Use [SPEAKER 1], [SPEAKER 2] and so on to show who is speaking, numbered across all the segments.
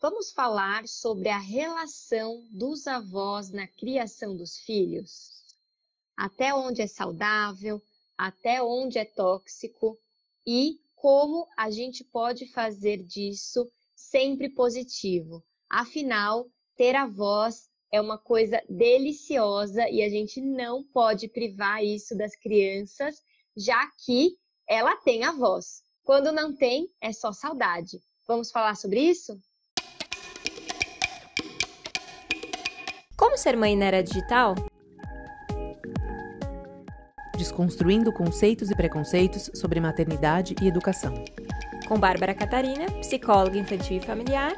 [SPEAKER 1] vamos falar sobre a relação dos avós na criação dos filhos. Até onde é saudável, até onde é tóxico e como a gente pode fazer disso sempre positivo. Afinal, ter avós é uma coisa deliciosa e a gente não pode privar isso das crianças, já que ela tem avós. Quando não tem, é só saudade. Vamos falar sobre isso?
[SPEAKER 2] Como ser mãe na era digital?
[SPEAKER 3] desconstruindo conceitos e preconceitos sobre maternidade e educação.
[SPEAKER 2] Com Bárbara Catarina, psicóloga infantil e familiar,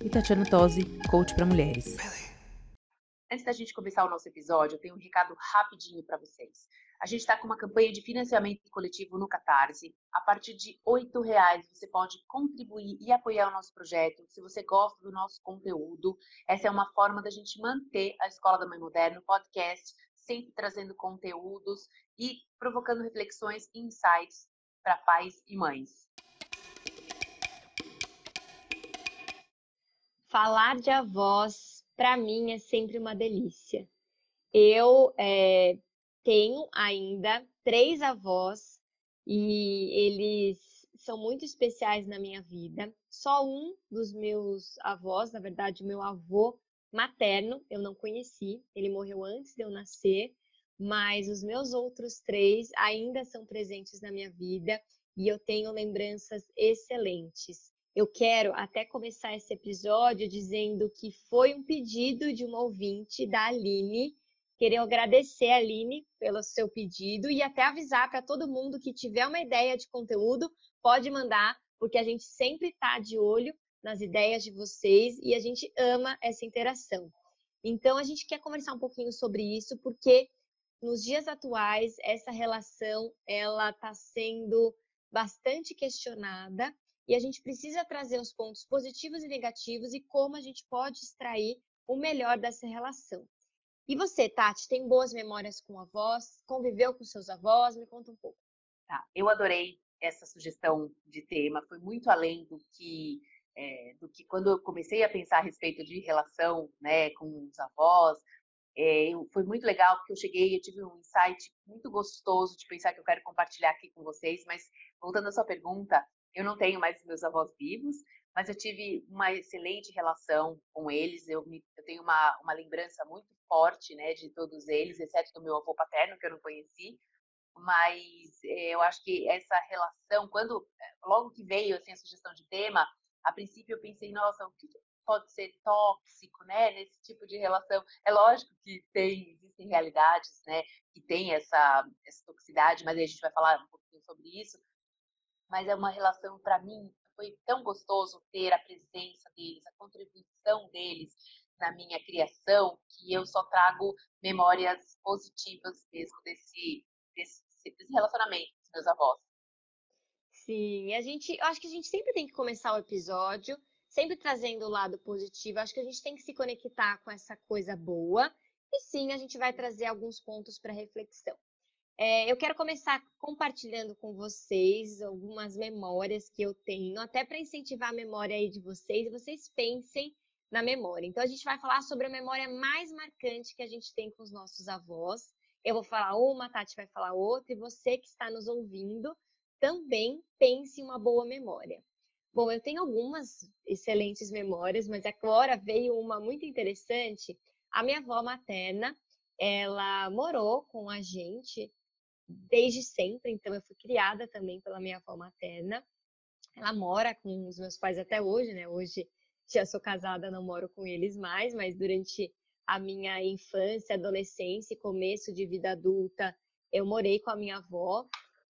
[SPEAKER 3] e Tatiana Tosi, coach para mulheres.
[SPEAKER 4] Antes da gente começar o nosso episódio, eu tenho um recado rapidinho para vocês. A gente está com uma campanha de financiamento coletivo no Catarse. A partir de R$ reais você pode contribuir e apoiar o nosso projeto. Se você gosta do nosso conteúdo, essa é uma forma da gente manter a Escola da Mãe Moderna, o podcast, sempre trazendo conteúdos e provocando reflexões e insights para pais e mães.
[SPEAKER 1] Falar de avós, para mim, é sempre uma delícia. Eu é, tenho ainda três avós e eles são muito especiais na minha vida. Só um dos meus avós, na verdade, o meu avô materno, eu não conheci, ele morreu antes de eu nascer, mas os meus outros três ainda são presentes na minha vida e eu tenho lembranças excelentes. Eu quero até começar esse episódio dizendo que foi um pedido de uma ouvinte da Aline. Queria agradecer a Aline pelo seu pedido e até avisar para todo mundo que tiver uma ideia de conteúdo, pode mandar, porque a gente sempre está de olho nas ideias de vocês e a gente ama essa interação. Então, a gente quer conversar um pouquinho sobre isso, porque nos dias atuais essa relação ela está sendo bastante questionada e a gente precisa trazer os pontos positivos e negativos e como a gente pode extrair o melhor dessa relação. E você, Tati, tem boas memórias com avós? Conviveu com seus avós? Me conta um pouco.
[SPEAKER 4] Tá, eu adorei essa sugestão de tema, foi muito além do que é, do que quando eu comecei a pensar a respeito de relação né, com os avós. É, eu, foi muito legal porque eu cheguei, eu tive um insight muito gostoso de pensar que eu quero compartilhar aqui com vocês. Mas voltando à sua pergunta, eu não tenho mais meus avós vivos, mas eu tive uma excelente relação com eles. Eu, me, eu tenho uma, uma lembrança muito forte né, de todos eles, exceto do meu avô paterno, que eu não conheci. Mas é, eu acho que essa relação, quando logo que veio assim, a sugestão de tema, a princípio eu pensei, nossa, o que pode ser tóxico, né, nesse tipo de relação? É lógico que tem, existem realidades, né, que tem essa, essa toxicidade, mas a gente vai falar um pouquinho sobre isso. Mas é uma relação, para mim, foi tão gostoso ter a presença deles, a contribuição deles na minha criação, que eu só trago memórias positivas mesmo desse, desse, desse relacionamento com os meus avós.
[SPEAKER 1] Sim, a gente, eu acho que a gente sempre tem que começar o episódio sempre trazendo o lado positivo. Acho que a gente tem que se conectar com essa coisa boa. E sim, a gente vai trazer alguns pontos para reflexão. É, eu quero começar compartilhando com vocês algumas memórias que eu tenho, até para incentivar a memória aí de vocês, e vocês pensem na memória. Então, a gente vai falar sobre a memória mais marcante que a gente tem com os nossos avós. Eu vou falar uma, a Tati vai falar outra, e você que está nos ouvindo também pense em uma boa memória. Bom, eu tenho algumas excelentes memórias, mas agora veio uma muito interessante. A minha avó materna, ela morou com a gente desde sempre, então eu fui criada também pela minha avó materna. Ela mora com os meus pais até hoje, né? Hoje já sou casada, não moro com eles mais, mas durante a minha infância, adolescência e começo de vida adulta, eu morei com a minha avó.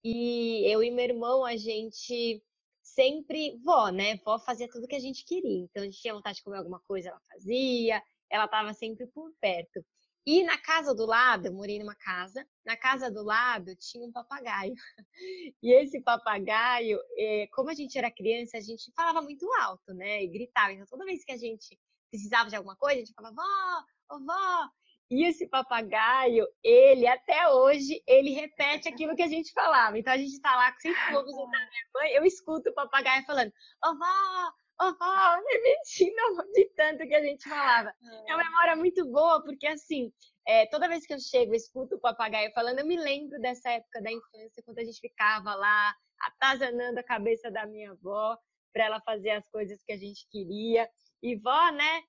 [SPEAKER 1] E eu e meu irmão, a gente sempre, vó, né? Vó fazia tudo que a gente queria. Então a gente tinha vontade de comer alguma coisa, ela fazia, ela estava sempre por perto. E na casa do lado, eu morei numa casa, na casa do lado tinha um papagaio. E esse papagaio, eh, como a gente era criança, a gente falava muito alto, né? E gritava. Então toda vez que a gente precisava de alguma coisa, a gente falava, vó, vó, e esse papagaio, ele até hoje, ele repete aquilo que a gente falava. Então a gente está lá com cinco lobos da minha mãe, eu escuto o papagaio falando: "Ó vó, ó vó", repetindo a de tanto que a gente falava. É uma memória muito boa, porque assim, é, toda vez que eu chego, escuto o papagaio falando, eu me lembro dessa época da infância, quando a gente ficava lá, atazanando a cabeça da minha avó para ela fazer as coisas que a gente queria. E vó, né,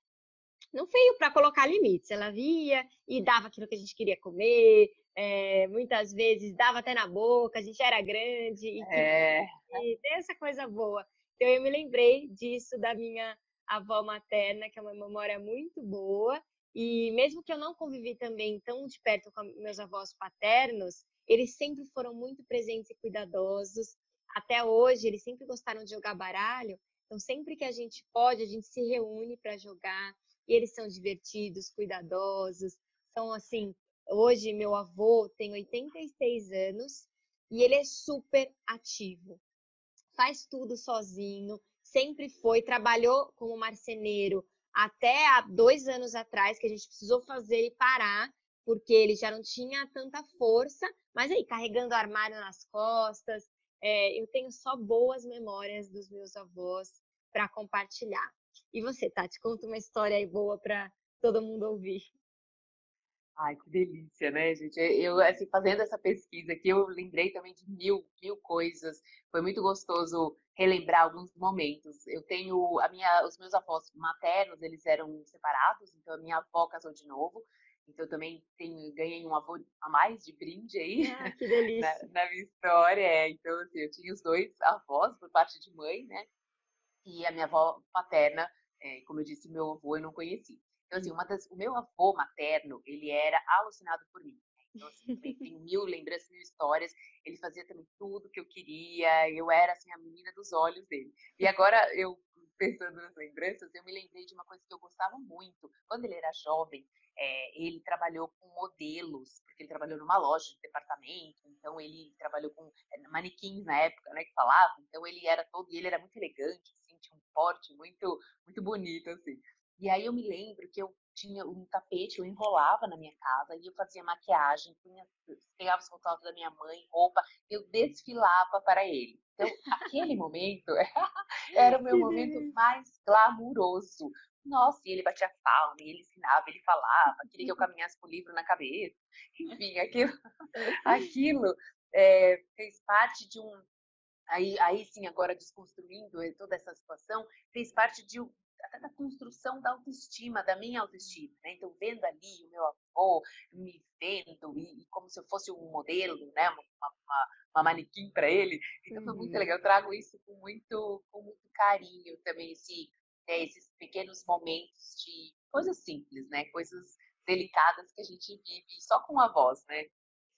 [SPEAKER 1] não veio para colocar limites, ela via e dava aquilo que a gente queria comer, é, muitas vezes dava até na boca, a gente era grande e, é. e tem essa coisa boa. Então eu me lembrei disso da minha avó materna, que é uma memória muito boa. E mesmo que eu não convivi também tão de perto com meus avós paternos, eles sempre foram muito presentes e cuidadosos. Até hoje, eles sempre gostaram de jogar baralho. Então, sempre que a gente pode, a gente se reúne para jogar. E eles são divertidos, cuidadosos. São assim, hoje meu avô tem 86 anos e ele é super ativo. Faz tudo sozinho, sempre foi, trabalhou como marceneiro até há dois anos atrás, que a gente precisou fazer ele parar, porque ele já não tinha tanta força, mas aí, carregando armário nas costas, é, eu tenho só boas memórias dos meus avós para compartilhar. E você, Tati, conta uma história aí boa para todo mundo ouvir.
[SPEAKER 4] Ai, que delícia, né, gente? Eu, assim, fazendo essa pesquisa aqui, eu lembrei também de mil, mil coisas. Foi muito gostoso relembrar alguns momentos. Eu tenho a minha, os meus avós maternos, eles eram separados, então a minha avó casou de novo. Então eu também tenho, ganhei um avô a mais de brinde aí
[SPEAKER 1] ah, que delícia.
[SPEAKER 4] Na, na, minha história. É. Então, assim, eu tinha os dois avós por parte de mãe, né? E a minha avó paterna, é, como eu disse, meu avô eu não conheci. Então, assim, uma das, o meu avô materno, ele era alucinado por mim. Né? Então, assim, tenho mil lembranças, mil histórias. Ele fazia também tudo que eu queria. Eu era, assim, a menina dos olhos dele. E agora, eu pensando nas lembranças, eu me lembrei de uma coisa que eu gostava muito. Quando ele era jovem, é, ele trabalhou com modelos, porque ele trabalhou numa loja de departamento, então ele trabalhou com é, manequins na época, né, que falava. Então ele era todo, e ele era muito elegante, assim, tinha um porte muito, muito bonito, assim. E aí eu me lembro que eu tinha um tapete, eu enrolava na minha casa e eu fazia maquiagem, punha, pegava os fotógrafos da minha mãe, roupa, eu desfilava para ele. Então, aquele momento era o meu momento mais glamuroso. Nossa, e ele batia palma, e ele ensinava, ele falava, queria que eu caminhasse com o livro na cabeça. Enfim, aquilo, aquilo é, fez parte de um. Aí, aí sim, agora desconstruindo eh, toda essa situação, fez parte de, até da construção da autoestima, da minha autoestima, né? Então, vendo ali o meu avô, me vendo, e, e como se eu fosse um modelo, né? Uma, uma, uma manequim para ele. Então, foi muito uhum. legal. Eu trago isso com muito, com muito carinho também, esse, né, esses pequenos momentos de coisas simples, né? Coisas delicadas que a gente vive só com a voz, né?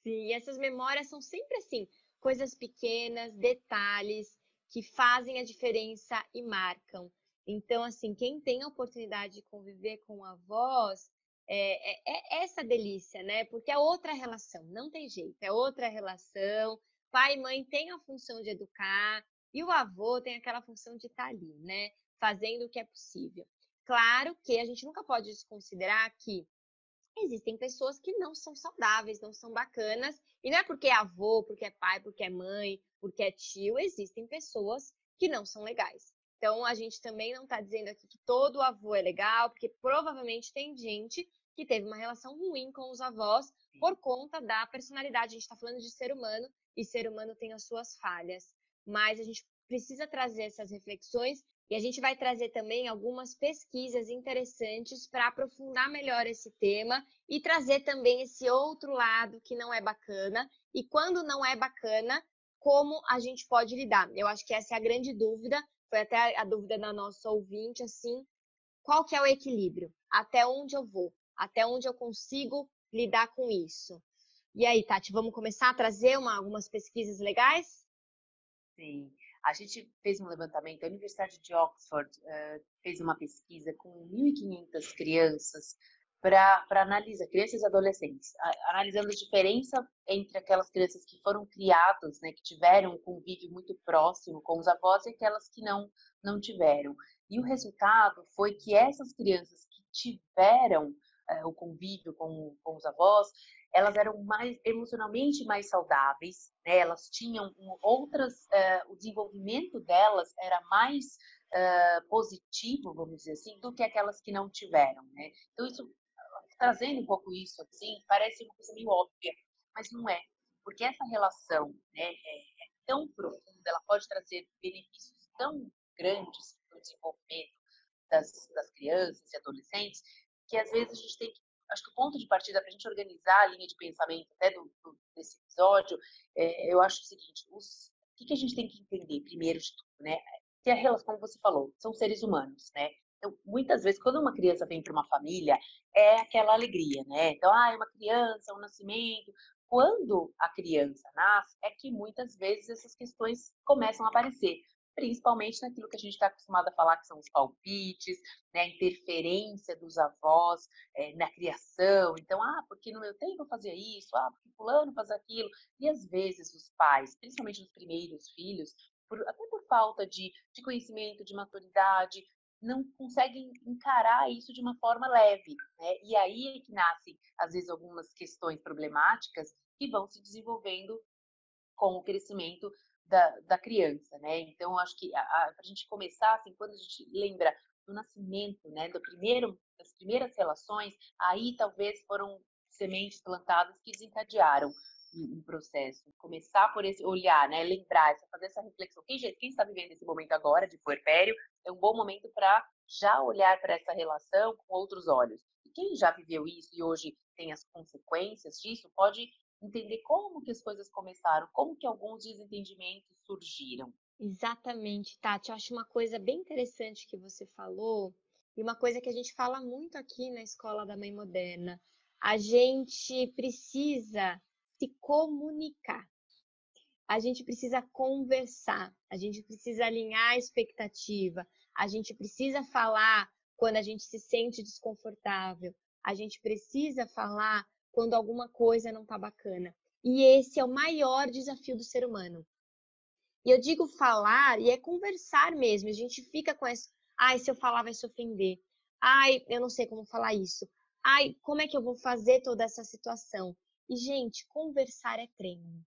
[SPEAKER 1] Sim, e essas memórias são sempre assim, coisas pequenas, detalhes que fazem a diferença e marcam. Então, assim, quem tem a oportunidade de conviver com avós, é, é, é, essa delícia, né? Porque é outra relação, não tem jeito, é outra relação. Pai e mãe têm a função de educar e o avô tem aquela função de estar ali, né? Fazendo o que é possível. Claro que a gente nunca pode desconsiderar que existem pessoas que não são saudáveis, não são bacanas, e não é porque é avô, porque é pai, porque é mãe, porque é tio, existem pessoas que não são legais. Então, a gente também não está dizendo aqui que todo avô é legal, porque provavelmente tem gente que teve uma relação ruim com os avós por conta da personalidade. A gente está falando de ser humano e ser humano tem as suas falhas. Mas a gente precisa trazer essas reflexões e a gente vai trazer também algumas pesquisas interessantes para aprofundar melhor esse tema e trazer também esse outro lado que não é bacana. E quando não é bacana, como a gente pode lidar? Eu acho que essa é a grande dúvida foi até a dúvida da nossa ouvinte, assim, qual que é o equilíbrio? Até onde eu vou? Até onde eu consigo lidar com isso? E aí, Tati, vamos começar a trazer uma, algumas pesquisas legais?
[SPEAKER 4] Sim. A gente fez um levantamento, a Universidade de Oxford uh, fez uma pesquisa com 1.500 crianças para analisar, crianças e adolescentes, analisando a diferença entre aquelas crianças que foram criadas, né, que tiveram um convívio muito próximo com os avós e aquelas que não, não tiveram. E o resultado foi que essas crianças que tiveram é, o convívio com, com os avós, elas eram mais emocionalmente mais saudáveis, né? elas tinham outras, é, o desenvolvimento delas era mais uh, positivo, vamos dizer assim, do que aquelas que não tiveram, né? Então, isso, trazendo um pouco isso, assim, parece uma coisa meio óbvia, mas não é. Porque essa relação né, é, é tão profunda, ela pode trazer benefícios tão grandes para o desenvolvimento das, das crianças e adolescentes, que às vezes a gente tem que acho que o ponto de partida para a gente organizar a linha de pensamento até do, do, desse episódio, é, eu acho o seguinte: os, o que, que, a gente tem que entender primeiro de tudo, né? Que a relação, como você falou, são seres humanos, né? Então, muitas vezes, quando uma criança vem para uma família, é aquela alegria, né? Então, ah, é uma criança, um nascimento. Quando a criança nasce, é que muitas vezes essas questões começam a aparecer principalmente naquilo que a gente está acostumado a falar, que são os palpites, né, a interferência dos avós é, na criação. Então, ah, porque no meu tempo eu fazia isso, ah, porque fulano faz aquilo. E às vezes os pais, principalmente os primeiros filhos, por, até por falta de, de conhecimento, de maturidade, não conseguem encarar isso de uma forma leve. Né? E aí é que nascem, às vezes, algumas questões problemáticas que vão se desenvolvendo com o crescimento da, da criança, né? Então, acho que para a gente começar, assim, quando a gente lembra do nascimento, né, do primeiro, das primeiras relações, aí talvez foram sementes plantadas que desencadearam um processo. Começar por esse olhar, né, lembrar, fazer essa reflexão. Quem, quem está vivendo esse momento agora de puerpério é um bom momento para já olhar para essa relação com outros olhos. E quem já viveu isso e hoje tem as consequências disso, pode entender como que as coisas começaram, como que alguns desentendimentos surgiram.
[SPEAKER 1] Exatamente, Tati. Eu acho uma coisa bem interessante que você falou, e uma coisa que a gente fala muito aqui na Escola da Mãe Moderna. A gente precisa se comunicar. A gente precisa conversar, a gente precisa alinhar a expectativa, a gente precisa falar quando a gente se sente desconfortável, a gente precisa falar quando alguma coisa não está bacana. E esse é o maior desafio do ser humano. E eu digo falar e é conversar mesmo. A gente fica com essa, ai, se eu falar vai se ofender. Ai, eu não sei como falar isso. Ai, como é que eu vou fazer toda essa situação? E gente, conversar é treino.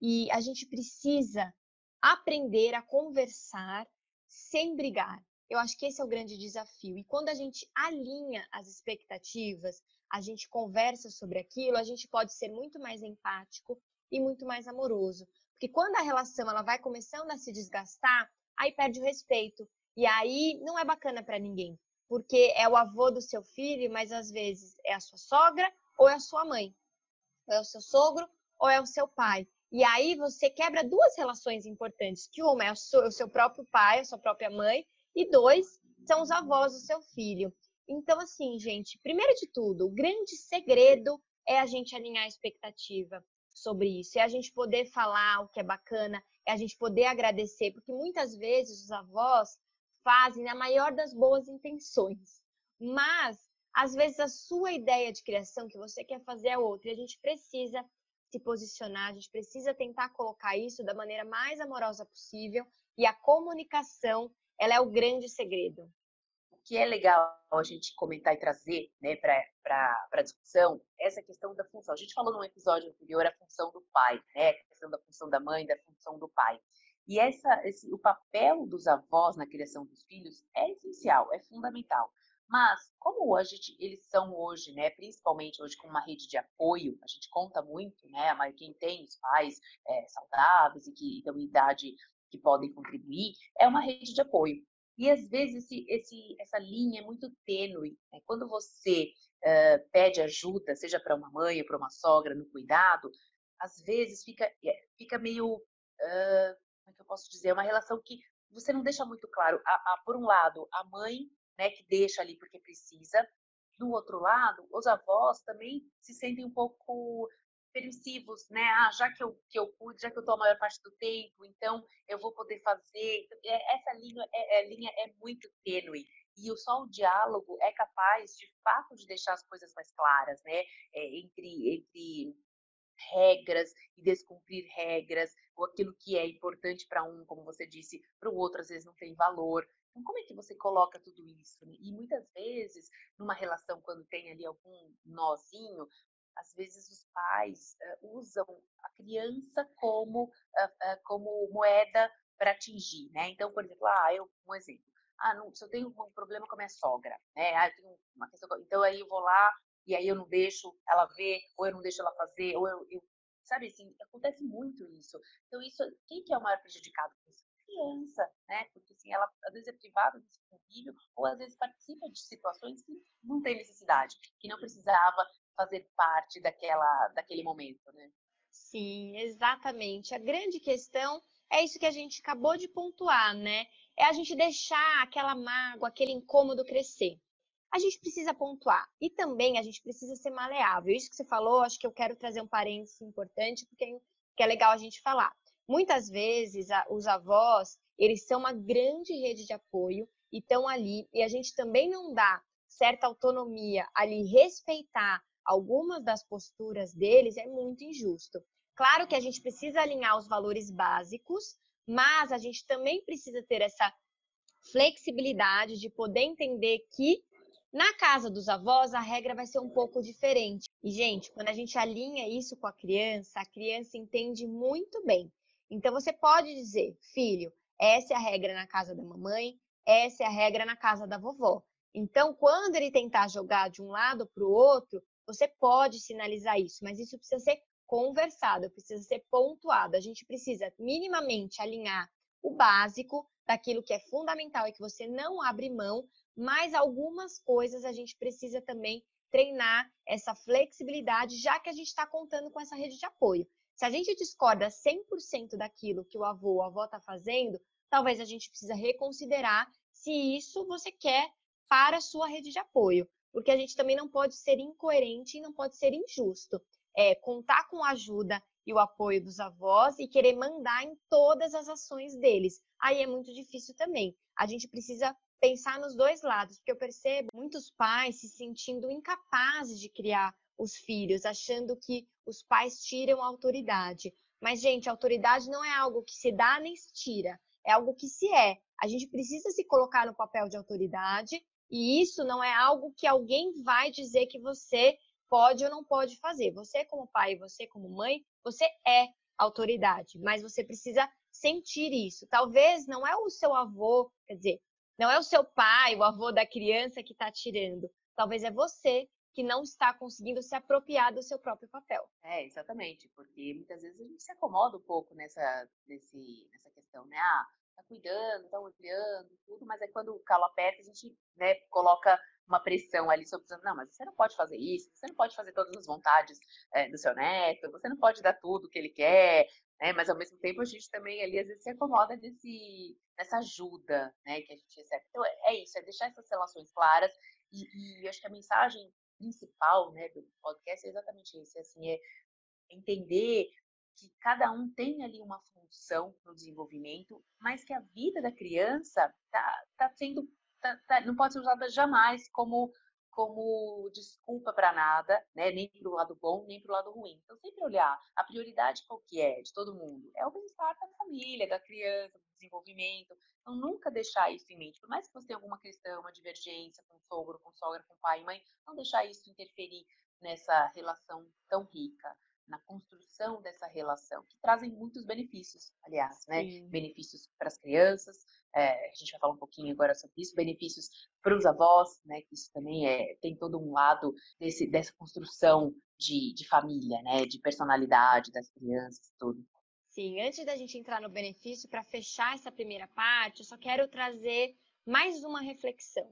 [SPEAKER 1] E a gente precisa aprender a conversar sem brigar. Eu acho que esse é o grande desafio. E quando a gente alinha as expectativas, a gente conversa sobre aquilo, a gente pode ser muito mais empático e muito mais amoroso. Porque quando a relação ela vai começando a se desgastar, aí perde o respeito. E aí não é bacana para ninguém. Porque é o avô do seu filho, mas às vezes é a sua sogra ou é a sua mãe. É o seu sogro ou é o seu pai. E aí você quebra duas relações importantes, que uma é o seu próprio pai, a sua própria mãe, e dois são os avós do seu filho. Então, assim, gente, primeiro de tudo, o grande segredo é a gente alinhar a expectativa sobre isso, é a gente poder falar o que é bacana, é a gente poder agradecer, porque muitas vezes os avós fazem na maior das boas intenções, mas às vezes a sua ideia de criação que você quer fazer é outra, e a gente precisa se posicionar, a gente precisa tentar colocar isso da maneira mais amorosa possível, e a comunicação, ela é o grande segredo
[SPEAKER 4] que é legal a gente comentar e trazer né, para a discussão essa questão da função. A gente falou num episódio anterior a função do pai, né, a questão da função da mãe, da função do pai. E essa, esse, o papel dos avós na criação dos filhos é essencial, é fundamental. Mas, como a gente, eles são hoje, né, principalmente hoje com uma rede de apoio, a gente conta muito, né, mas quem tem os pais é, saudáveis e que dão idade que podem contribuir, é uma rede de apoio. E às vezes esse, esse, essa linha é muito tênue. Né? Quando você uh, pede ajuda, seja para uma mãe ou para uma sogra no cuidado, às vezes fica, é, fica meio. Uh, como é que eu posso dizer? É uma relação que você não deixa muito claro. A, a, por um lado, a mãe, né, que deixa ali porque precisa. Do outro lado, os avós também se sentem um pouco permissivos, né? Ah, já que eu, que eu cuido, já que eu estou a maior parte do tempo, então eu vou poder fazer. Então, é, essa linha é, é, linha é muito tênue. E só o diálogo é capaz, de fato, de deixar as coisas mais claras, né? É, entre, entre regras e descumprir regras, aquilo que é importante para um, como você disse, para o outro às vezes não tem valor. Então, como é que você coloca tudo isso? E muitas vezes, numa relação, quando tem ali algum nozinho, às vezes os pais uh, usam a criança como, uh, uh, como moeda para atingir, né? Então, por exemplo, ah, eu, um exemplo, ah, não, se eu tenho um problema com a minha sogra, né? Ah, eu tenho uma questão, então aí eu vou lá e aí eu não deixo ela ver, ou eu não deixo ela fazer, ou eu, eu sabe assim, acontece muito isso. Então isso, quem que é o maior prejudicado com isso? Criança, né? Porque assim, ela às vezes é privada desse convívio, ou às vezes participa de situações que não tem necessidade, que não precisava fazer parte daquela, daquele momento, né?
[SPEAKER 1] Sim, exatamente. A grande questão é isso que a gente acabou de pontuar, né? É a gente deixar aquela mágoa, aquele incômodo crescer. A gente precisa pontuar e também a gente precisa ser maleável. Isso que você falou, acho que eu quero trazer um parênteses importante porque é legal a gente falar. Muitas vezes os avós, eles são uma grande rede de apoio e estão ali e a gente também não dá certa autonomia ali respeitar algumas das posturas deles é muito injusto. Claro que a gente precisa alinhar os valores básicos, mas a gente também precisa ter essa flexibilidade de poder entender que na casa dos avós a regra vai ser um pouco diferente. E gente, quando a gente alinha isso com a criança, a criança entende muito bem. Então você pode dizer, filho, essa é a regra na casa da mamãe, essa é a regra na casa da vovó. Então, quando ele tentar jogar de um lado para o outro, você pode sinalizar isso, mas isso precisa ser conversado, precisa ser pontuado. A gente precisa minimamente alinhar o básico daquilo que é fundamental e que você não abre mão, mas algumas coisas a gente precisa também treinar essa flexibilidade, já que a gente está contando com essa rede de apoio. Se a gente discorda 100% daquilo que o avô ou a avó está fazendo, talvez a gente precisa reconsiderar se isso você quer para a sua rede de apoio porque a gente também não pode ser incoerente e não pode ser injusto. É, contar com a ajuda e o apoio dos avós e querer mandar em todas as ações deles. Aí é muito difícil também. A gente precisa pensar nos dois lados, porque eu percebo muitos pais se sentindo incapazes de criar os filhos, achando que os pais tiram a autoridade. Mas, gente, a autoridade não é algo que se dá nem se tira, é algo que se é. A gente precisa se colocar no papel de autoridade e isso não é algo que alguém vai dizer que você pode ou não pode fazer. Você, como pai, você, como mãe, você é autoridade, mas você precisa sentir isso. Talvez não é o seu avô, quer dizer, não é o seu pai, o avô da criança que está tirando. Talvez é você que não está conseguindo se apropriar do seu próprio papel.
[SPEAKER 4] É, exatamente, porque muitas vezes a gente se acomoda um pouco nessa, nesse, nessa questão, né? Ah, tá cuidando, tá olhando, tudo, mas aí quando o calo aperta, a gente né, coloca uma pressão ali sobre não, mas você não pode fazer isso, você não pode fazer todas as vontades é, do seu neto, você não pode dar tudo que ele quer, né? Mas ao mesmo tempo a gente também ali às vezes se acomoda nesse, nessa ajuda, né, que a gente recebe. Então é, é isso, é deixar essas relações claras e, e acho que a mensagem principal, né, do podcast é exatamente isso, é assim, é entender que cada um tem ali uma função no desenvolvimento, mas que a vida da criança tá, tá sendo, não pode ser usada jamais como como desculpa para nada, né? Nem para o lado bom, nem para o lado ruim. Então, sempre olhar a prioridade qual que é de todo mundo. É o bem-estar da família, da criança, do desenvolvimento. Então, nunca deixar isso em mente. Por mais que você tenha alguma questão, uma divergência com sogro, com sogra, com pai e mãe, não deixar isso interferir nessa relação tão rica na construção dessa relação, que trazem muitos benefícios, aliás, né? Sim. Benefícios para as crianças, é, a gente vai falar um pouquinho agora sobre isso, benefícios para os avós, né? Que isso também é, tem todo um lado desse, dessa construção de, de família, né? De personalidade das crianças, tudo.
[SPEAKER 1] Sim, antes da gente entrar no benefício, para fechar essa primeira parte, eu só quero trazer mais uma reflexão.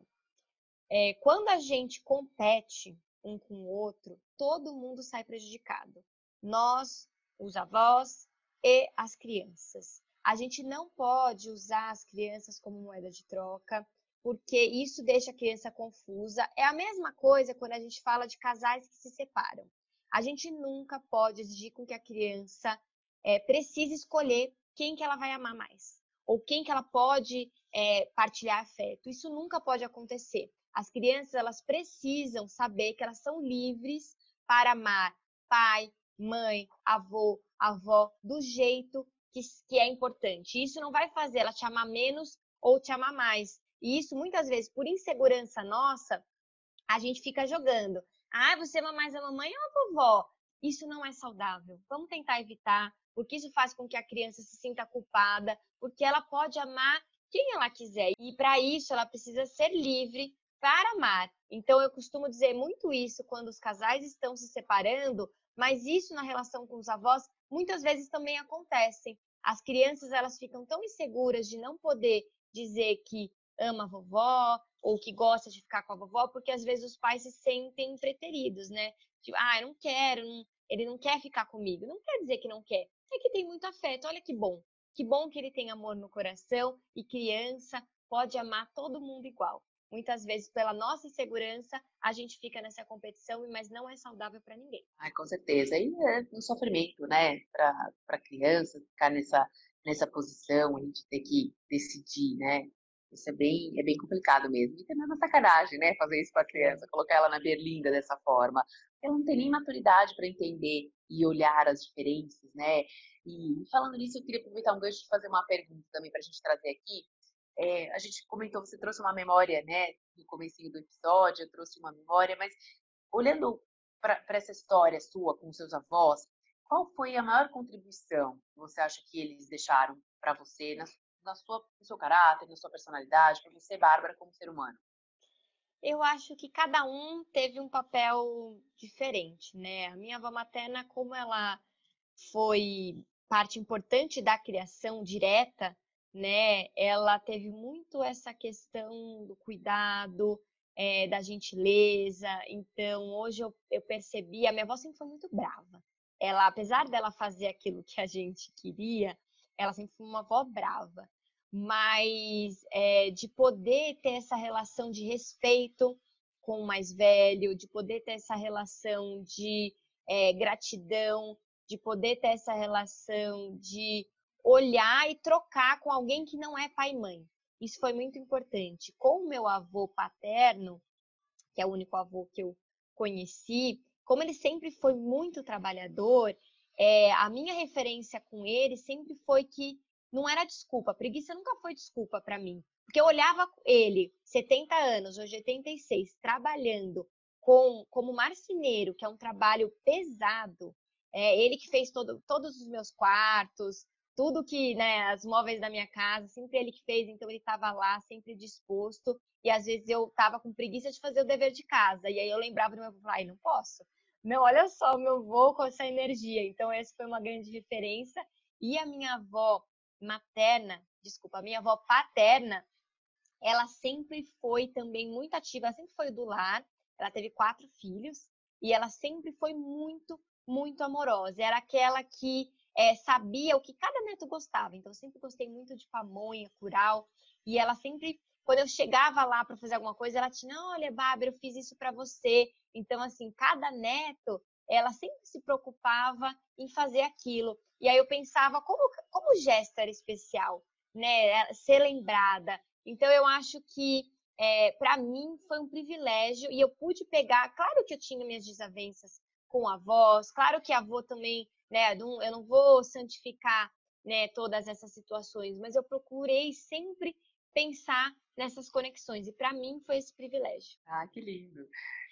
[SPEAKER 1] É, quando a gente compete um com o outro, todo mundo sai prejudicado nós, os avós e as crianças. A gente não pode usar as crianças como moeda de troca, porque isso deixa a criança confusa. É a mesma coisa quando a gente fala de casais que se separam. A gente nunca pode exigir com que a criança é, precise escolher quem que ela vai amar mais ou quem que ela pode é, partilhar afeto. Isso nunca pode acontecer. As crianças elas precisam saber que elas são livres para amar pai, mãe, avô, avó, do jeito que, que é importante. Isso não vai fazer ela te amar menos ou te amar mais. E isso, muitas vezes, por insegurança nossa, a gente fica jogando. Ah, você ama mais a mamãe ou a vovó? Isso não é saudável. Vamos tentar evitar, porque isso faz com que a criança se sinta culpada, porque ela pode amar quem ela quiser. E para isso ela precisa ser livre para amar. Então eu costumo dizer muito isso quando os casais estão se separando, mas isso na relação com os avós muitas vezes também acontece. As crianças elas ficam tão inseguras de não poder dizer que ama a vovó ou que gosta de ficar com a vovó, porque às vezes os pais se sentem preteridos, né? Tipo, ah, eu não quero, não, ele não quer ficar comigo. Não quer dizer que não quer, é que tem muito afeto. Olha que bom. Que bom que ele tem amor no coração e criança pode amar todo mundo igual. Muitas vezes, pela nossa insegurança, a gente fica nessa competição, mas não é saudável para ninguém.
[SPEAKER 4] Ai, com certeza. E é um sofrimento, né, para a criança ficar nessa, nessa posição, a gente ter que decidir, né? Isso é bem, é bem complicado mesmo. E também é uma sacanagem, né? Fazer isso com a criança, colocar ela na berlinda dessa forma. Ela não tem nem maturidade para entender e olhar as diferenças, né? E falando nisso, eu queria aproveitar um gancho de fazer uma pergunta também para a gente trazer aqui. É, a gente comentou, você trouxe uma memória, né, no começo do episódio, eu trouxe uma memória, mas olhando para essa história sua com seus avós, qual foi a maior contribuição que você acha que eles deixaram para você na, na sua, no seu caráter, na sua personalidade, para você, Bárbara, como ser humano?
[SPEAKER 1] Eu acho que cada um teve um papel diferente, né? A minha avó materna, como ela foi parte importante da criação direta, né? Ela teve muito essa questão do cuidado, é, da gentileza. Então, hoje eu, eu percebi, a minha avó sempre foi muito brava. Ela, apesar dela fazer aquilo que a gente queria, ela sempre foi uma avó brava. Mas é, de poder ter essa relação de respeito com o mais velho, de poder ter essa relação de é, gratidão, de poder ter essa relação de olhar e trocar com alguém que não é pai e mãe. Isso foi muito importante. Com o meu avô paterno, que é o único avô que eu conheci, como ele sempre foi muito trabalhador, é, a minha referência com ele sempre foi que não era desculpa. Preguiça nunca foi desculpa para mim. Porque eu olhava ele, 70 anos, hoje 86, trabalhando com, como marceneiro, que é um trabalho pesado. É, ele que fez todo, todos os meus quartos, tudo que, né, as móveis da minha casa, sempre ele que fez, então ele estava lá, sempre disposto. E às vezes eu estava com preguiça de fazer o dever de casa. E aí eu lembrava do meu avô, ai, não posso. Não, olha só, meu avô com essa energia. Então, essa foi uma grande referência. E a minha avó materna, desculpa, a minha avó paterna, ela sempre foi também muito ativa, ela sempre foi do lar. Ela teve quatro filhos e ela sempre foi muito, muito amorosa. Era aquela que é, sabia o que cada neto gostava. Então, eu sempre gostei muito de pamonha, curau. E ela sempre, quando eu chegava lá para fazer alguma coisa, ela tinha, olha, Bárbara, eu fiz isso para você. Então, assim, cada neto, ela sempre se preocupava em fazer aquilo. E aí eu pensava, como, como o gesto era especial, né? Ser lembrada. Então, eu acho que é, para mim foi um privilégio e eu pude pegar. Claro que eu tinha minhas desavenças com avós, claro que a avó também né? Eu não vou santificar né, todas essas situações, mas eu procurei sempre pensar nessas conexões. E para mim foi esse privilégio.
[SPEAKER 4] Ah, que lindo.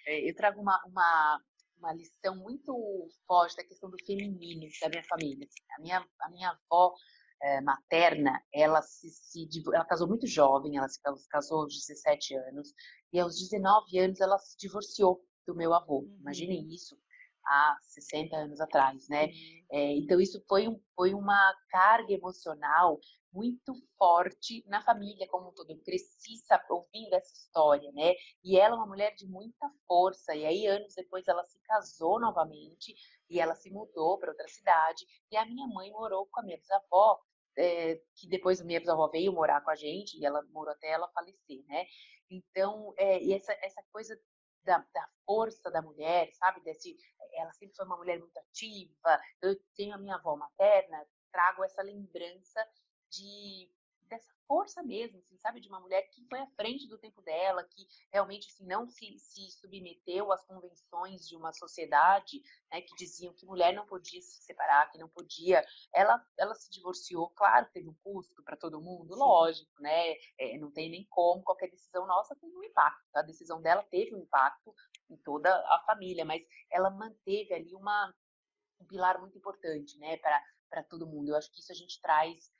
[SPEAKER 4] É, eu trago uma, uma, uma lição muito forte da questão do feminino da minha família. A minha, a minha avó é, materna, ela se, se, ela casou muito jovem, ela se casou aos 17 anos, e aos 19 anos ela se divorciou do meu avô. Uhum. Imaginem isso, há 60 anos atrás, né? É, então isso foi, um, foi uma carga emocional muito forte na família como um todo. Eu cresci ouvindo essa história, né? E ela é uma mulher de muita força. E aí anos depois ela se casou novamente e ela se mudou para outra cidade. E a minha mãe morou com a minha bisavó, é, que depois a minha bisavó veio morar com a gente e ela morou até ela falecer, né? Então, é, e essa, essa coisa da, da, força da mulher, sabe? Desse, ela sempre foi uma mulher muito ativa. Eu tenho a minha avó materna, trago essa lembrança de dessa força mesmo, assim, sabe, de uma mulher que foi à frente do tempo dela, que realmente assim, não se, se submeteu às convenções de uma sociedade, né, que diziam que mulher não podia se separar, que não podia. Ela, ela se divorciou, claro, teve um custo para todo mundo, Sim. lógico, né? É, não tem nem como, qualquer decisão nossa tem um impacto. A decisão dela teve um impacto em toda a família, mas ela manteve ali uma um pilar muito importante, né, para para todo mundo. Eu acho que isso a gente traz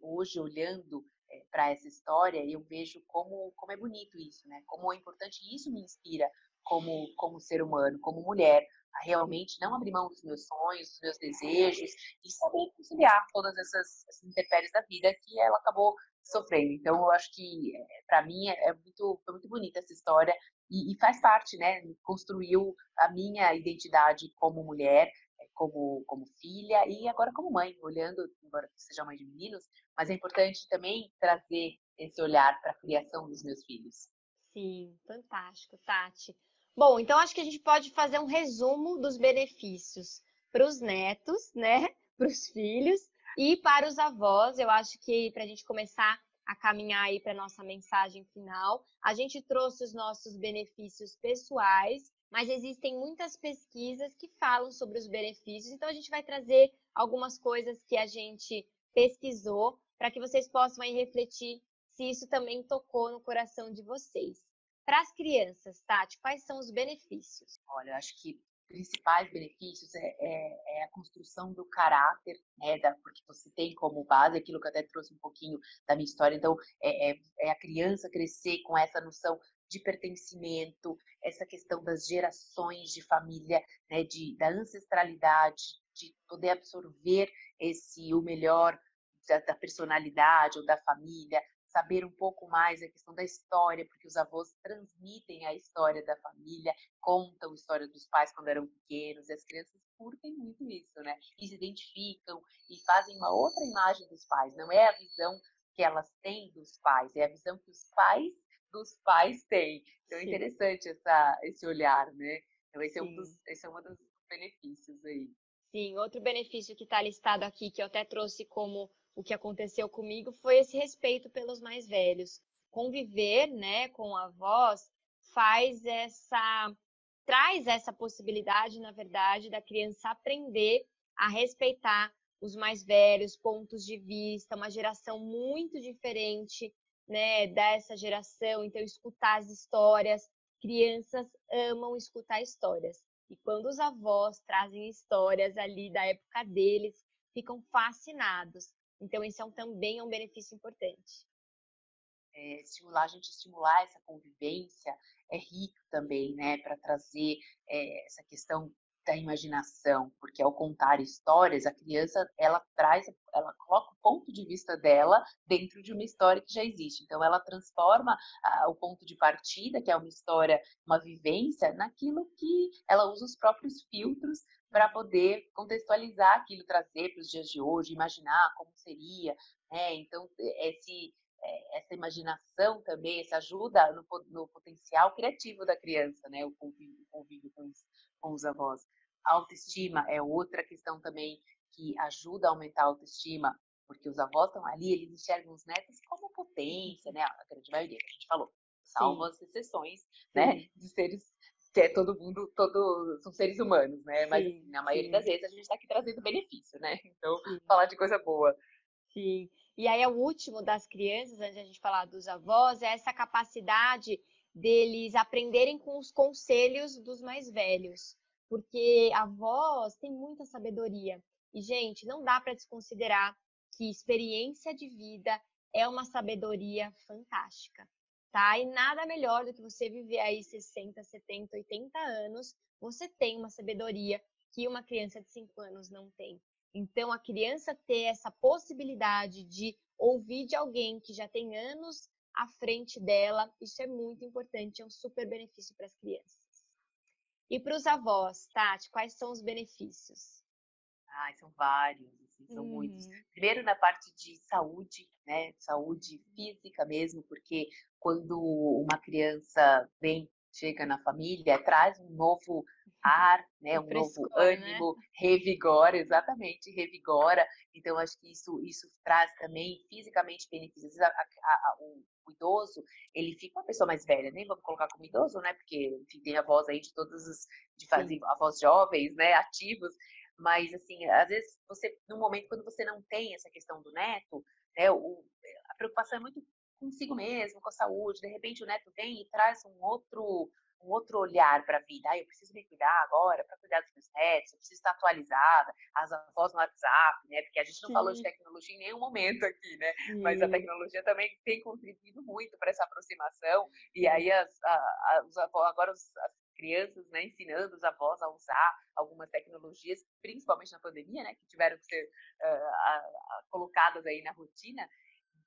[SPEAKER 4] hoje olhando é, para essa história, eu vejo como, como é bonito isso, né? Como é importante isso me inspira como, como ser humano, como mulher, a realmente não abrir mão dos meus sonhos, dos meus desejos e saber conciliar todas essas, essas da vida que ela acabou sofrendo. Então, eu acho que, é, para mim, é, é muito, foi muito bonita essa história e, e, faz parte, né? Construiu a minha identidade como mulher, como, como filha e agora como mãe, olhando, embora seja mãe de meninos, mas é importante também trazer esse olhar para a criação dos meus filhos.
[SPEAKER 1] Sim, fantástico, Tati. Bom, então acho que a gente pode fazer um resumo dos benefícios para os netos, né? Para os filhos e para os avós. Eu acho que para a gente começar a caminhar aí para nossa mensagem final, a gente trouxe os nossos benefícios pessoais, mas existem muitas pesquisas que falam sobre os benefícios. Então a gente vai trazer algumas coisas que a gente pesquisou para que vocês possam refletir se isso também tocou no coração de vocês. Para as crianças, Tati, quais são os benefícios?
[SPEAKER 4] Olha, eu acho que principais benefícios é, é, é, a construção do caráter, né, da, porque você tem como base aquilo que eu até trouxe um pouquinho da minha história, então é, é, é a criança crescer com essa noção de pertencimento, essa questão das gerações de família, né, de, da ancestralidade, de poder absorver esse o melhor da, da personalidade ou da família, saber um pouco mais a questão da história, porque os avós transmitem a história da família, contam a história dos pais quando eram pequenos, e as crianças curtem muito isso, né? E se identificam e fazem uma outra imagem dos pais. Não é a visão que elas têm dos pais, é a visão que os pais dos pais têm. Então é Sim. interessante essa, esse olhar, né? Então esse é, um dos, esse é um dos benefícios aí.
[SPEAKER 1] Sim, outro benefício que está listado aqui, que eu até trouxe como o que aconteceu comigo foi esse respeito pelos mais velhos. Conviver, né, com avós faz essa traz essa possibilidade, na verdade, da criança aprender a respeitar os mais velhos, pontos de vista, uma geração muito diferente, né, dessa geração, então escutar as histórias, crianças amam escutar histórias. E quando os avós trazem histórias ali da época deles, ficam fascinados. Então, esse é um, também é um benefício importante.
[SPEAKER 4] É, estimular, a gente estimular essa convivência é rico também, né, para trazer é, essa questão da imaginação, porque ao contar histórias, a criança ela traz, ela coloca o ponto de vista dela dentro de uma história que já existe. Então ela transforma ah, o ponto de partida, que é uma história, uma vivência, naquilo que ela usa os próprios filtros para poder contextualizar aquilo, trazer para os dias de hoje, imaginar como seria. Né? Então, esse, é, essa imaginação também, essa ajuda no, no, potencial criativo da criança, né? o convívio, o convívio com, os, com os avós. A autoestima é outra questão também que ajuda a aumentar a autoestima, porque os avós estão ali, eles enxergam os netos como potência, né? A grande maioria que a gente falou, salvo Sim. as exceções, né? De seres que é todo mundo, todo, são seres humanos, né? Mas sim, na maioria sim. das vezes a gente está aqui trazendo benefício, né? Então, sim. falar de coisa boa.
[SPEAKER 1] Sim. E aí, o último das crianças, antes de a gente falar dos avós, é essa capacidade deles aprenderem com os conselhos dos mais velhos. Porque avós têm muita sabedoria. E, gente, não dá para desconsiderar que experiência de vida é uma sabedoria fantástica tá? E nada melhor do que você viver aí 60, 70, 80 anos, você tem uma sabedoria que uma criança de 5 anos não tem. Então, a criança ter essa possibilidade de ouvir de alguém que já tem anos à frente dela, isso é muito importante, é um super benefício para as crianças. E para os avós, Tati, quais são os benefícios?
[SPEAKER 4] Ah, são vários, assim, são uhum. muitos. Primeiro na parte de saúde, né? Saúde física mesmo, porque quando uma criança vem, chega na família, traz um novo ar, né, um novo né? ânimo, né? revigora, exatamente, revigora. Então, acho que isso, isso traz também fisicamente benefícios. A, a, a, o, o, idoso, ele fica uma pessoa mais velha, nem vamos colocar como idoso, né, porque enfim, tem a voz aí de todos os, de fazer a voz jovens, né, ativos, mas assim, às vezes você, no momento quando você não tem essa questão do neto, né, o, a preocupação é muito consigo mesmo, com a saúde. De repente o neto vem e traz um outro, um outro olhar para a vida. Ah, eu preciso me cuidar agora para cuidar dos meus netos, eu preciso estar atualizada, as avós no WhatsApp, né? Porque a gente não Sim. falou de tecnologia em nenhum momento aqui, né? Sim. Mas a tecnologia também tem contribuído muito para essa aproximação. E aí as, a, a, os avós, agora os, as crianças, né, ensinando os avós a usar algumas tecnologias, principalmente na pandemia, né, que tiveram que ser uh, colocadas aí na rotina.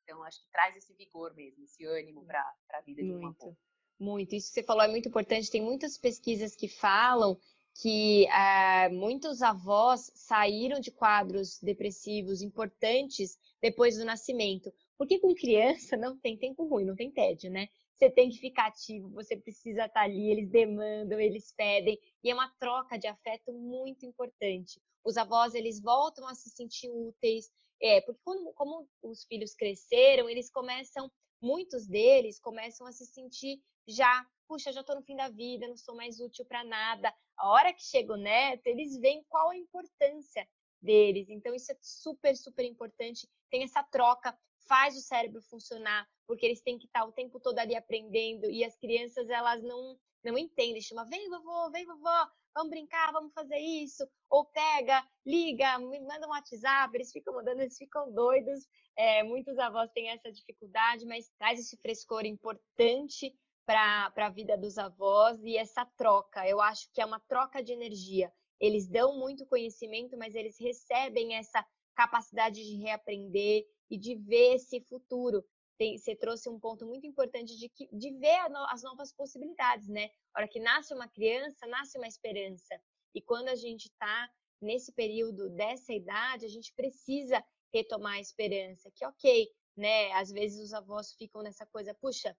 [SPEAKER 4] Então, acho que traz esse vigor mesmo, esse ânimo para a vida de uma avó.
[SPEAKER 1] Muito. Isso que você falou é muito importante. Tem muitas pesquisas que falam que uh, muitos avós saíram de quadros depressivos importantes depois do nascimento. Porque com criança não tem tempo ruim, não tem tédio, né? Você tem que ficar ativo, você precisa estar ali, eles demandam, eles pedem, e é uma troca de afeto muito importante. Os avós, eles voltam a se sentir úteis, é, porque quando, como os filhos cresceram, eles começam, muitos deles começam a se sentir já, puxa, já estou no fim da vida, não sou mais útil para nada. A hora que chega o neto, eles veem qual a importância deles. Então, isso é super, super importante. Tem essa troca, faz o cérebro funcionar, porque eles têm que estar o tempo todo ali aprendendo. E as crianças, elas não, não entendem. Chama, vem, vovô, vem, vovó, vamos brincar, vamos fazer isso. Ou pega, liga, me manda um WhatsApp. Eles ficam mandando, eles ficam doidos. É, muitos avós têm essa dificuldade, mas traz esse frescor importante para a vida dos avós e essa troca. Eu acho que é uma troca de energia. Eles dão muito conhecimento, mas eles recebem essa capacidade de reaprender e de ver esse futuro. Tem, você trouxe um ponto muito importante de, que, de ver no, as novas possibilidades, né? A hora que nasce uma criança, nasce uma esperança. E quando a gente está nesse período dessa idade, a gente precisa retomar a esperança. Que ok, né? Às vezes os avós ficam nessa coisa, puxa,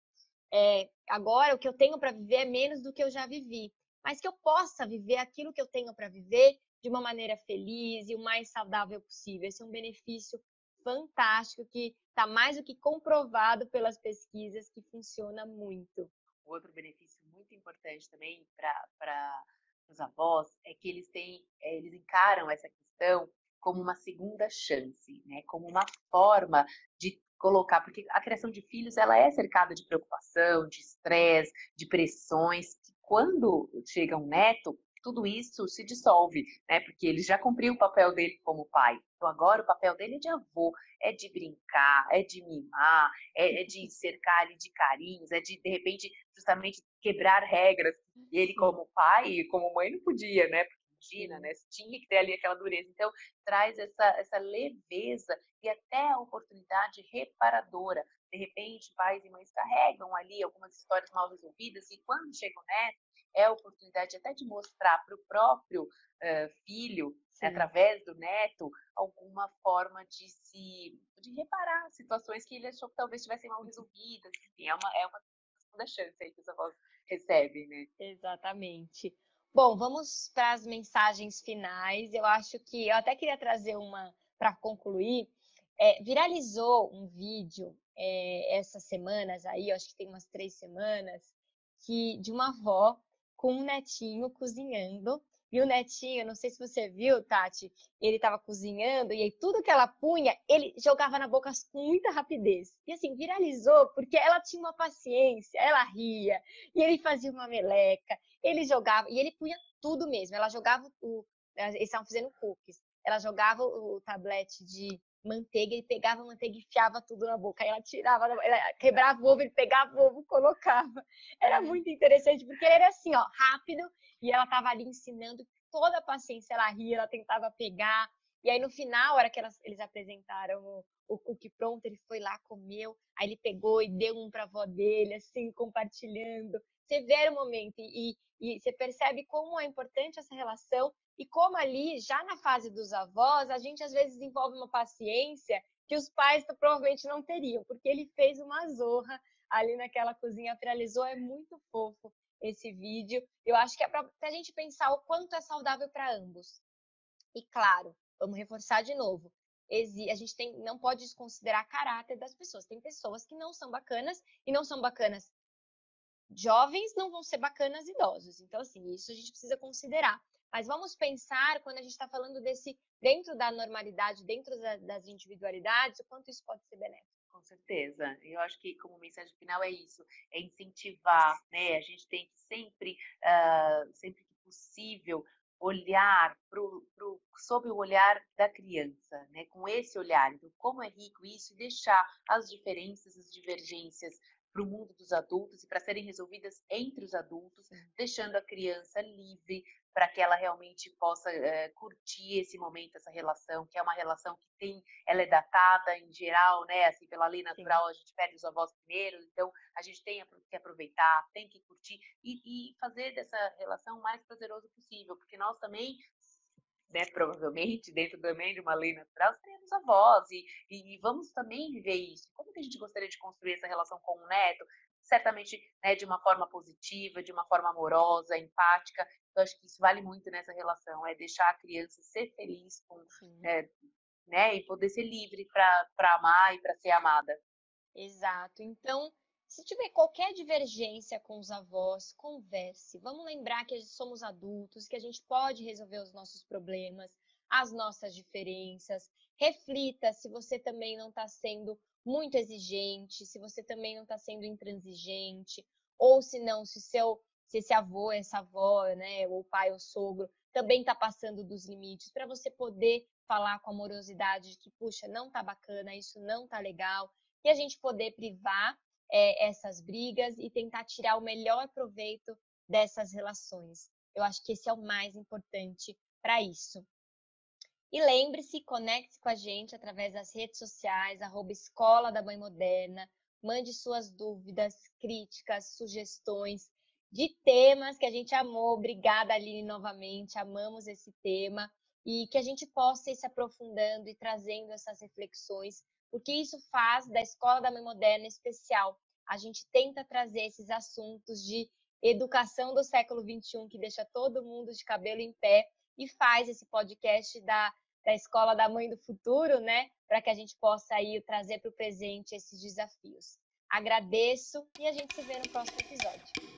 [SPEAKER 1] é, agora o que eu tenho para viver é menos do que eu já vivi, mas que eu possa viver aquilo que eu tenho para viver de uma maneira feliz e o mais saudável possível. Esse é um benefício fantástico que está mais do que comprovado pelas pesquisas que funciona muito.
[SPEAKER 4] Outro benefício muito importante também para os avós é que eles têm, é, eles encaram essa questão como uma segunda chance, né? Como uma forma de colocar, porque a criação de filhos ela é cercada de preocupação, de estresse, de pressões. Que quando chega um neto, tudo isso se dissolve, né? Porque ele já cumpriu o papel dele como pai. Então agora o papel dele é de avô, é de brincar, é de mimar, é, é de cercar ali de carinhos, é de de repente justamente quebrar regras. E ele como pai, como mãe não podia, né? Imagina, né? Tinha que ter ali aquela dureza. Então, traz essa, essa leveza e até a oportunidade reparadora. De repente, pais e mães carregam ali algumas histórias mal resolvidas e quando chega o neto, é a oportunidade até de mostrar para o próprio uh, filho, né, através do neto, alguma forma de se de reparar situações que ele achou que talvez estivessem mal resolvidas. Enfim, é uma, é uma segunda chance aí que os avós recebem, né?
[SPEAKER 1] Exatamente. Bom, vamos para as mensagens finais. Eu acho que eu até queria trazer uma para concluir. É, viralizou um vídeo é, essas semanas aí, acho que tem umas três semanas, que de uma avó com um netinho cozinhando. E o netinho, não sei se você viu, Tati, ele estava cozinhando e aí tudo que ela punha, ele jogava na boca com muita rapidez. E assim, viralizou porque ela tinha uma paciência, ela ria, e ele fazia uma meleca, ele jogava, e ele punha tudo mesmo. Ela jogava o. Eles estavam fazendo cookies. Ela jogava o tablete de manteiga, ele pegava a manteiga e enfiava tudo na boca. Aí ela tirava, ela quebrava o ovo, ele pegava o ovo, colocava. Era muito interessante, porque ele era assim, ó, rápido, e ela estava ali ensinando toda a paciência, ela ria, ela tentava pegar. E aí no final, a hora que elas, eles apresentaram o, o cookie pronto, ele foi lá, comeu, aí ele pegou e deu um para a avó dele, assim, compartilhando. Você vê o momento e, e você percebe como é importante essa relação e como ali, já na fase dos avós, a gente às vezes desenvolve uma paciência que os pais provavelmente não teriam, porque ele fez uma zorra ali naquela cozinha, finalizou, é muito fofo esse vídeo. Eu acho que é para a gente pensar o quanto é saudável para ambos. E claro, vamos reforçar de novo. A gente tem, não pode desconsiderar caráter das pessoas. Tem pessoas que não são bacanas e não são bacanas jovens, não vão ser bacanas idosos. Então, assim, isso a gente precisa considerar. Mas vamos pensar, quando a gente está falando desse, dentro da normalidade, dentro das individualidades, o quanto isso pode ser benéfico.
[SPEAKER 4] Com certeza. Eu acho que como mensagem final é isso, é incentivar, né? A gente tem que sempre, uh, sempre que possível, olhar pro, pro, sob o olhar da criança, né? Com esse olhar. Então, como é rico isso e deixar as diferenças, as divergências para o mundo dos adultos e para serem resolvidas entre os adultos, deixando a criança livre para que ela realmente possa é, curtir esse momento, essa relação, que é uma relação que tem, ela é datada em geral, né? Assim, pela lei natural, Sim. a gente perde os avós primeiro, então a gente tem que aproveitar, tem que curtir e, e fazer dessa relação o mais prazeroso possível, porque nós também né, provavelmente, dentro também de uma lei natural, seremos avós e, e, vamos também viver isso. Como que a gente gostaria de construir essa relação com o neto? Certamente né, de uma forma positiva, de uma forma amorosa, empática, eu acho que isso vale muito nessa relação, é deixar a criança ser feliz com, é, né, e poder ser livre para amar e para ser amada.
[SPEAKER 1] Exato. Então, se tiver qualquer divergência com os avós, converse. Vamos lembrar que somos adultos, que a gente pode resolver os nossos problemas, as nossas diferenças. Reflita se você também não está sendo muito exigente, se você também não está sendo intransigente, ou se não, se seu se esse avô, essa avó, né, ou pai ou sogro, também está passando dos limites, para você poder falar com amorosidade de que, puxa, não tá bacana, isso não tá legal, e a gente poder privar é, essas brigas e tentar tirar o melhor proveito dessas relações. Eu acho que esse é o mais importante para isso. E lembre-se, conecte-se com a gente através das redes sociais, arroba Escola da Mãe Moderna, mande suas dúvidas, críticas, sugestões, de temas que a gente amou. Obrigada, Aline, novamente. Amamos esse tema. E que a gente possa ir se aprofundando e trazendo essas reflexões, porque isso faz da Escola da Mãe Moderna especial. A gente tenta trazer esses assuntos de educação do século XXI, que deixa todo mundo de cabelo em pé, e faz esse podcast da, da Escola da Mãe do Futuro, né? Para que a gente possa ir trazer para o presente esses desafios. Agradeço e a gente se vê no próximo episódio.